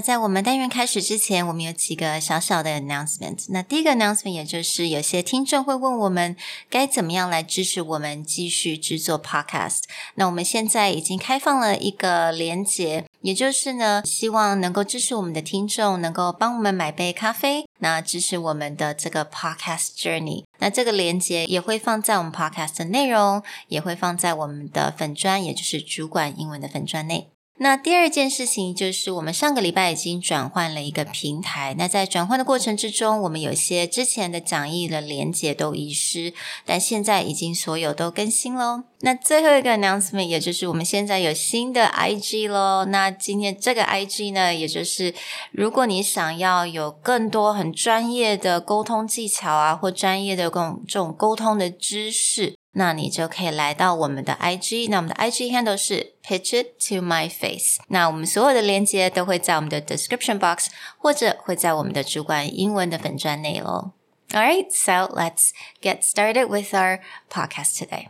在我们单元开始之前，我们有几个小小的 announcement。那第一个 announcement 也就是有些听众会问我们该怎么样来支持我们继续制作 podcast。那我们现在已经开放了一个连接，也就是呢，希望能够支持我们的听众能够帮我们买杯咖啡，那支持我们的这个 podcast journey。那这个连接也会放在我们 podcast 的内容，也会放在我们的粉专，也就是主管英文的粉专内。那第二件事情就是，我们上个礼拜已经转换了一个平台。那在转换的过程之中，我们有些之前的讲义的连接都遗失，但现在已经所有都更新喽。那最后一个 announcement，也就是我们现在有新的 IG 喽。那今天这个 IG 呢，也就是如果你想要有更多很专业的沟通技巧啊，或专业的这种这种沟通的知识。那你就可以来到我们的 IG，那我们的 IG handle 是 Pitch it to my face。那我们所有的链接都会在我们的 description box，或者会在我们的主管英文的粉专内喽。All right, so let's get started with our podcast today.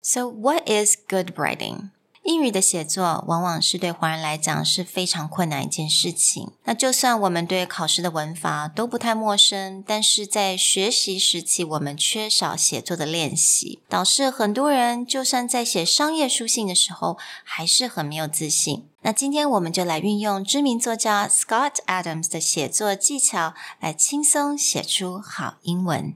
So, what is good writing? 英语的写作往往是对华人来讲是非常困难一件事情。那就算我们对考试的文法都不太陌生，但是在学习时期，我们缺少写作的练习，导致很多人就算在写商业书信的时候，还是很没有自信。那今天我们就来运用知名作家 Scott Adams 的写作技巧，来轻松写出好英文。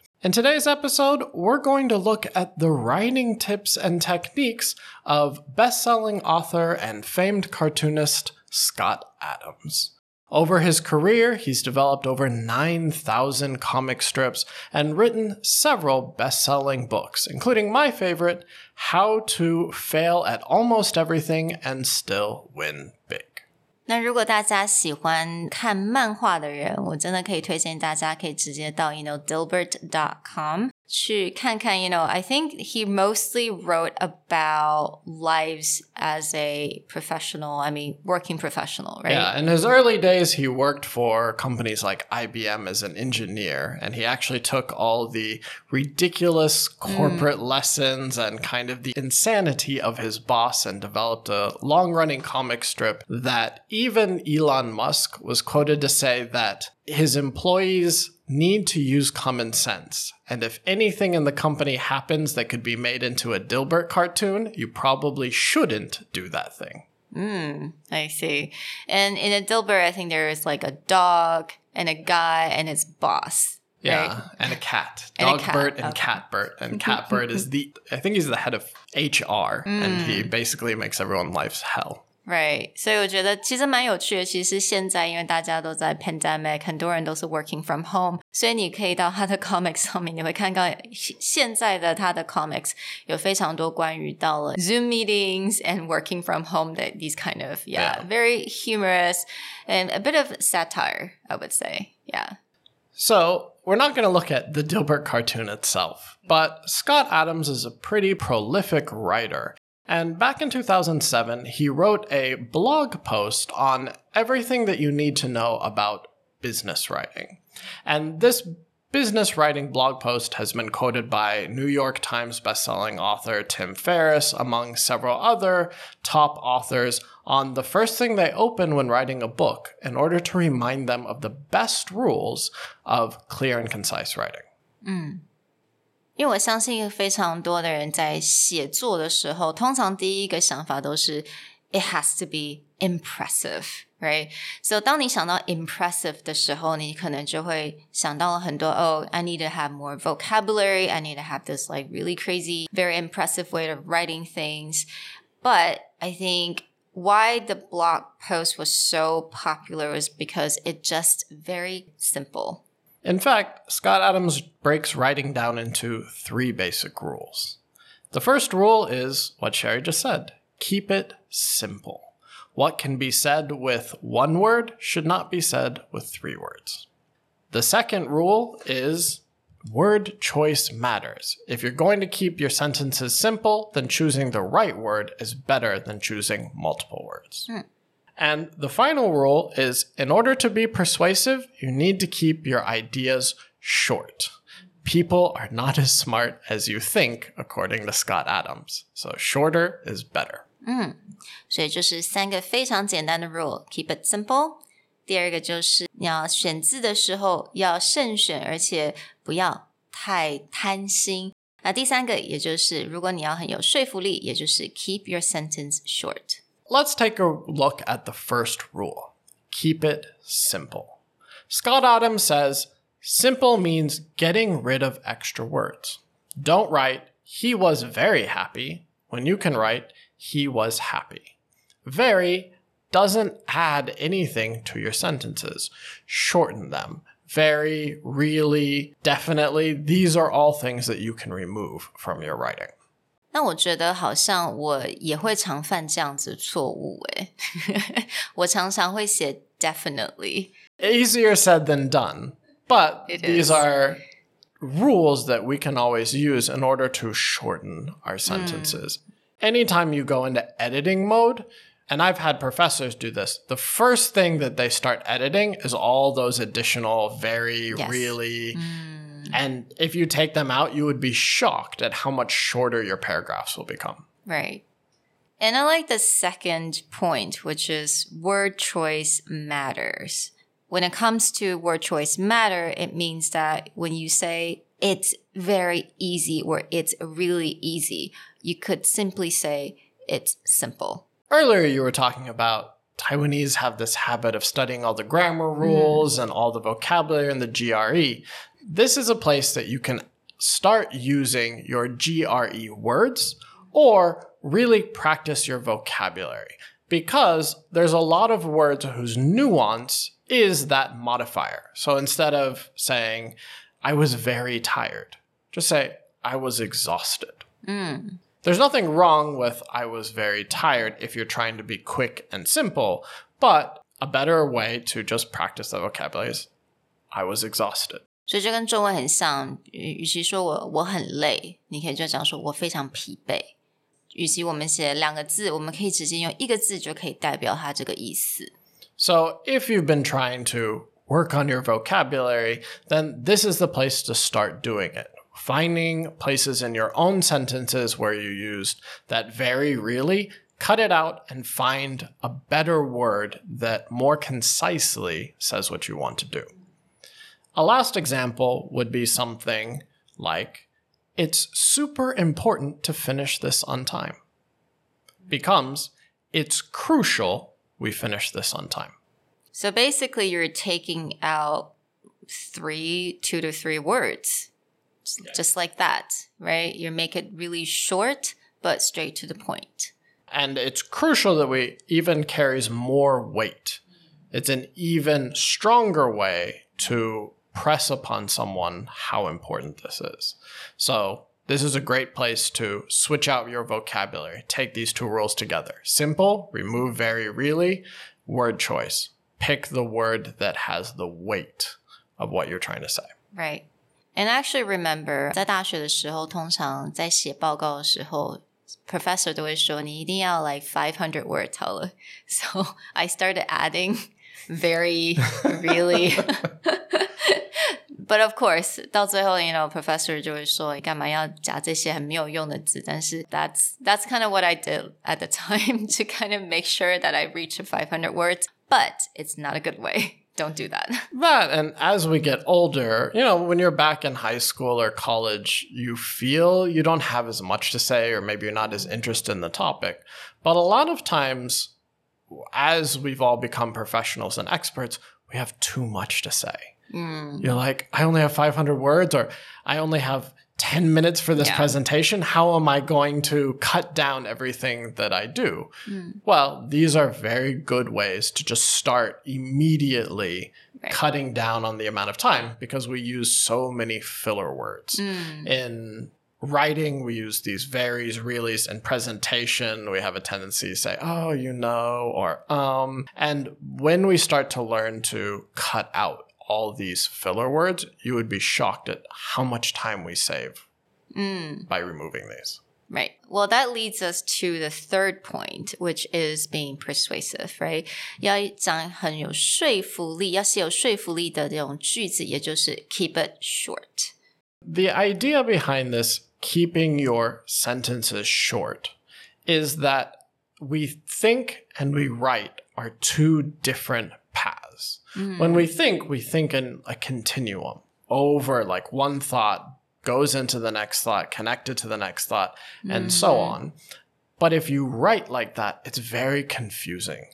In today's episode, we're going to look at the writing tips and techniques of best-selling author and famed cartoonist Scott Adams. Over his career, he's developed over 9,000 comic strips and written several best-selling books, including my favorite, How to Fail at Almost Everything and Still Win Big. 那如果大家喜欢看漫画的人，我真的可以推荐大家可以直接到 you know dilbert.com 去看看，you know, I think he mostly wrote about lives as a professional, I mean, working professional, right? Yeah, in his early days, he worked for companies like IBM as an engineer, and he actually took all the ridiculous corporate mm. lessons and kind of the insanity of his boss and developed a long running comic strip that even Elon Musk was quoted to say that his employees need to use common sense. And if anything in the company happens that could be made into a Dilbert cartoon, you probably shouldn't do that thing. Hmm, I see. And in a Dilbert, I think there is like a dog and a guy and his boss. Yeah, right? and a cat. Dog and a cat. Bert and okay. Catbert. And Catbert is the, I think he's the head of HR, mm. and he hmm. basically makes everyone's life hell. Right，所以我觉得其实蛮有趣的。其实现在因为大家都在 pandemic，很多人都是 working from home，所以你可以到他的 comics 上面，你会看到现在的他的 comics 有非常多关于到了 Zoom meetings and working from home 的 these kind of yeah, yeah. very humorous and a bit of satire, I would say. Yeah. So, we're not going to look at the Dilbert cartoon itself, but Scott Adams is a pretty prolific writer. And back in 2007, he wrote a blog post on everything that you need to know about business writing. And this business writing blog post has been quoted by New York Times bestselling author Tim Ferriss, among several other top authors, on the first thing they open when writing a book in order to remind them of the best rules of clear and concise writing. Mm. 因为我相信非常多的人在写作的时候，通常第一个想法都是 it has to be impressive。right? So 当你想到 impressive 的时候，你可能就会想到了很多 oh I need to have more vocabulary, I need to have this like really crazy, very impressive way of writing things. But I think why the blog post was so popular was because it just very simple. In fact, Scott Adams breaks writing down into three basic rules. The first rule is what Sherry just said keep it simple. What can be said with one word should not be said with three words. The second rule is word choice matters. If you're going to keep your sentences simple, then choosing the right word is better than choosing multiple words. Hmm. And the final rule is in order to be persuasive, you need to keep your ideas short. People are not as smart as you think, according to Scott Adams. So shorter is better. 嗯，所以就是三个非常简单的 rule，keep it simple。第二个就是你要选字的时候要慎选，而且不要太贪心。那第三个，也就是如果你要很有说服力，也就是 keep your sentence short。 Let's take a look at the first rule. Keep it simple. Scott Adams says simple means getting rid of extra words. Don't write, he was very happy, when you can write, he was happy. Very doesn't add anything to your sentences. Shorten them. Very, really, definitely. These are all things that you can remove from your writing. 那我觉得好像我也会常犯这样子错误诶，我常常会写 definitely. Easier said than done, but it these is. are rules that we can always use in order to shorten our sentences. Mm anytime you go into editing mode, and I've had professors do this, the first thing that they start editing is all those additional, very, yes. really. Mm. and if you take them out, you would be shocked at how much shorter your paragraphs will become. Right. And I like the second point, which is word choice matters. When it comes to word choice matter, it means that when you say it's very easy or it's really easy, you could simply say it's simple. Earlier, you were talking about Taiwanese have this habit of studying all the grammar rules mm. and all the vocabulary and the GRE. This is a place that you can start using your GRE words or really practice your vocabulary because there's a lot of words whose nuance is that modifier. So instead of saying, I was very tired, just say, I was exhausted. Mm. There's nothing wrong with I was very tired if you're trying to be quick and simple, but a better way to just practice the vocabulary is I was exhausted. 所以这跟中文很像，与其说我我很累，你可以就讲说我非常疲惫。与其我们写两个字，我们可以直接用一个字就可以代表它这个意思。So if you've been trying to work on your vocabulary, then this is the place to start doing it finding places in your own sentences where you used that very really, cut it out and find a better word that more concisely says what you want to do. A last example would be something like, it's super important to finish this on time. Becomes, it's crucial we finish this on time. So basically, you're taking out three, two to three words just like that, right? You make it really short, but straight to the point. And it's crucial that we even carries more weight. It's an even stronger way to press upon someone how important this is. So this is a great place to switch out your vocabulary. Take these two rules together. Simple, remove very really, word choice. Pick the word that has the weight of what you're trying to say. Right. And I actually remember 在大学的时候，通常在写报告的时候，professor 都会说你一定要 like five hundred words 好了。So I started adding very really. But of course，到最后，you know，professor 就会说干嘛要加这些很没有用的字？但是 that's that's kind of what I did at the time to kind of make sure that I reach 500 words. But it's not a good way. don't do that. That, and as we get older, you know, when you're back in high school or college, you feel you don't have as much to say, or maybe you're not as interested in the topic. But a lot of times, as we've all become professionals and experts, we have too much to say. Mm. You're like, I only have 500 words, or I only have 10 minutes for this Yeah. presentation. How am I going to cut down everything that I do? Mm. Well, these are very good ways to just start immediately Right. cutting down on the amount of time because we use so many filler words. Mm. In writing, we use these varies, reallys, and presentation. We have a tendency to say, oh, you know, or um. And when we start to learn to cut out all these filler words, you would be shocked at how much time we save Mm. by removing these. Right. Well, that leads us to the third point, which is being persuasive, right? 要讲很有说服力，要写有说服力的这种句子，也就是 keep it short. The idea behind this, keeping your sentences short, is that we think and we write are two different paths. Hmm. When we think, we think in a continuum over like one thought goes into the next thought, connected to the next thought, and so hmm. on. But if you write like that, it's very confusing.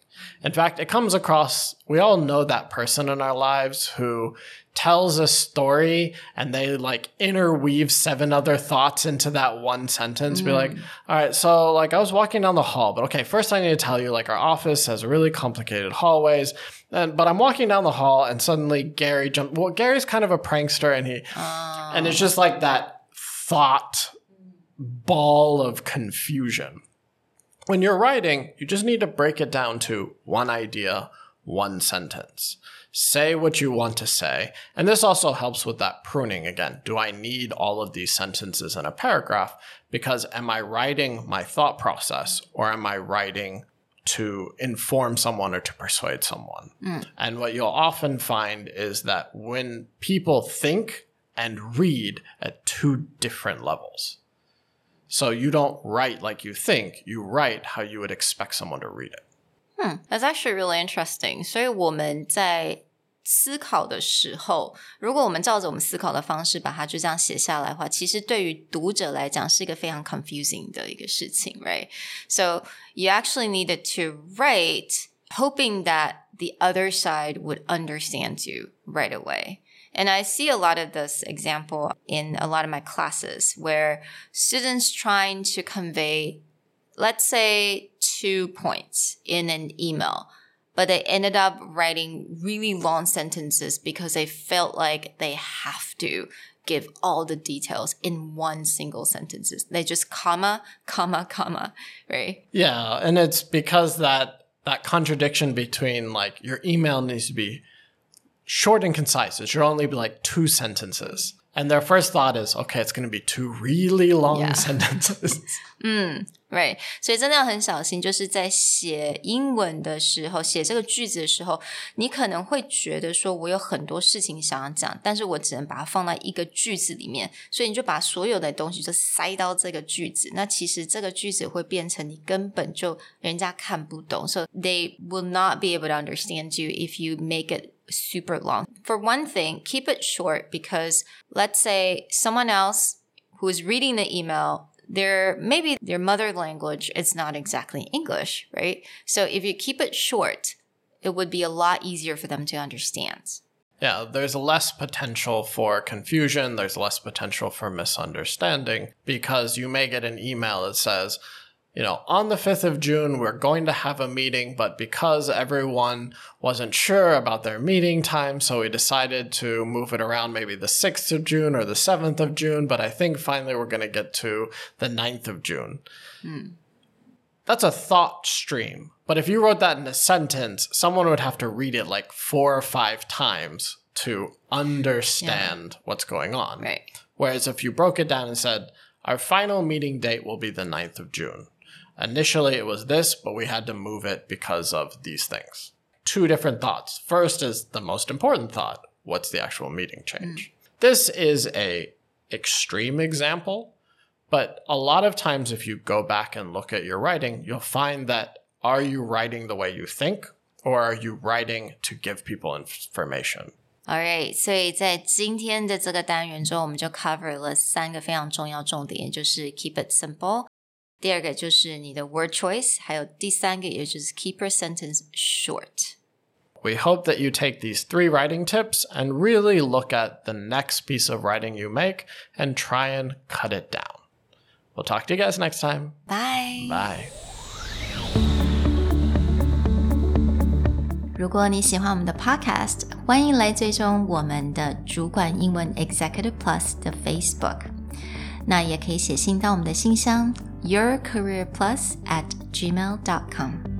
In fact, it comes across, we all know that person in our lives who tells a story and they like interweave seven other thoughts into that one sentence. Be like, mm. all right, so like I was walking down the hall, but okay, first I need to tell you like our office has really complicated hallways. And, but I'm walking down the hall and suddenly Gary jumped. Well, Gary's kind of a prankster and he, and it's just like that thought ball of confusion. When you're writing, you just need to break it down to one idea, one sentence. Say what you want to say. And this also helps with that pruning again. Do I need all of these sentences in a paragraph? Because am I writing my thought process or am I writing to inform someone or to persuade someone? Mm. And what you'll often find is that when people think and read at two different levels. So you don't write like you think, you write how you would expect someone to read it. Hmm, that's actually really interesting. 所以我们在思考的时候，如果我们照着我们思考的方式把它就这样写下来的话，其实对于读者来讲是一个非常 confusing 的一个事情，right? So you actually needed to write hoping that the other side would understand you right away. And I see a lot of this example in a lot of my classes where students trying to convey let's say two points in an email, but they ended up writing really long sentences because they felt like they have to give all the details in one single sentences. They just comma, comma, comma, right? Yeah, and it's because that that contradiction between like your email needs to be short and concise. It should only be like two sentences And their first thought is, okay, it's going to be two really long Yeah. sentences. Right，所以真的要很小心，就是在写英文的时候，写这个句子的时候，你可能会觉得说我有很多事情想要讲，但是我只能把它放在一个句子里面，所以你就把所有的东西就塞到这个句子。那其实这个句子会变成你根本就人家看不懂，so they will not be able to understand you if you make it super long. For one thing, keep it short because let's say someone else who is reading the email their maybe their mother language is not exactly English, right? So if you keep it short, it would be a lot easier for them to understand. Yeah, there's less potential for confusion, there's less potential for misunderstanding because you may get an email that says, you know, on the 5th of June, we're going to have a meeting, but because everyone wasn't sure about their meeting time, so we decided to move it around maybe the 6th of June or the 7th of June, but I think finally we're going to get to the 9th of June. Hmm. That's a thought stream. But if you wrote that in a sentence, someone would have to read it like four or five times to understand what's going on. Right. Whereas if you broke it down and said, our final meeting date will be the 9th of June. Initially it was this, but we had to move it because of these things. Two different thoughts. First is the most important thought. What's the actual meeting change? This is a extreme example, but a lot of times if you go back and look at your writing, you'll find that are you writing the way you think or are you writing to give people information? Alright，所以在今天的这个单元中，我们就 cover 了三个非常重要重点，也就是 keep it simple， 第二个就是你的 word choice，还有第三个也就是 keep your sentence short。We hope that you take these three writing tips and really look at the next piece of writing you make and try and cut it down. We'll talk to you guys next time. Bye. Bye. 如果你喜欢我们的 Podcast，欢迎来追踪我们的主管英文 Executive Plus 的 Facebook。 那也可以写信到我们的信箱 yourcareerplus at gmail.com。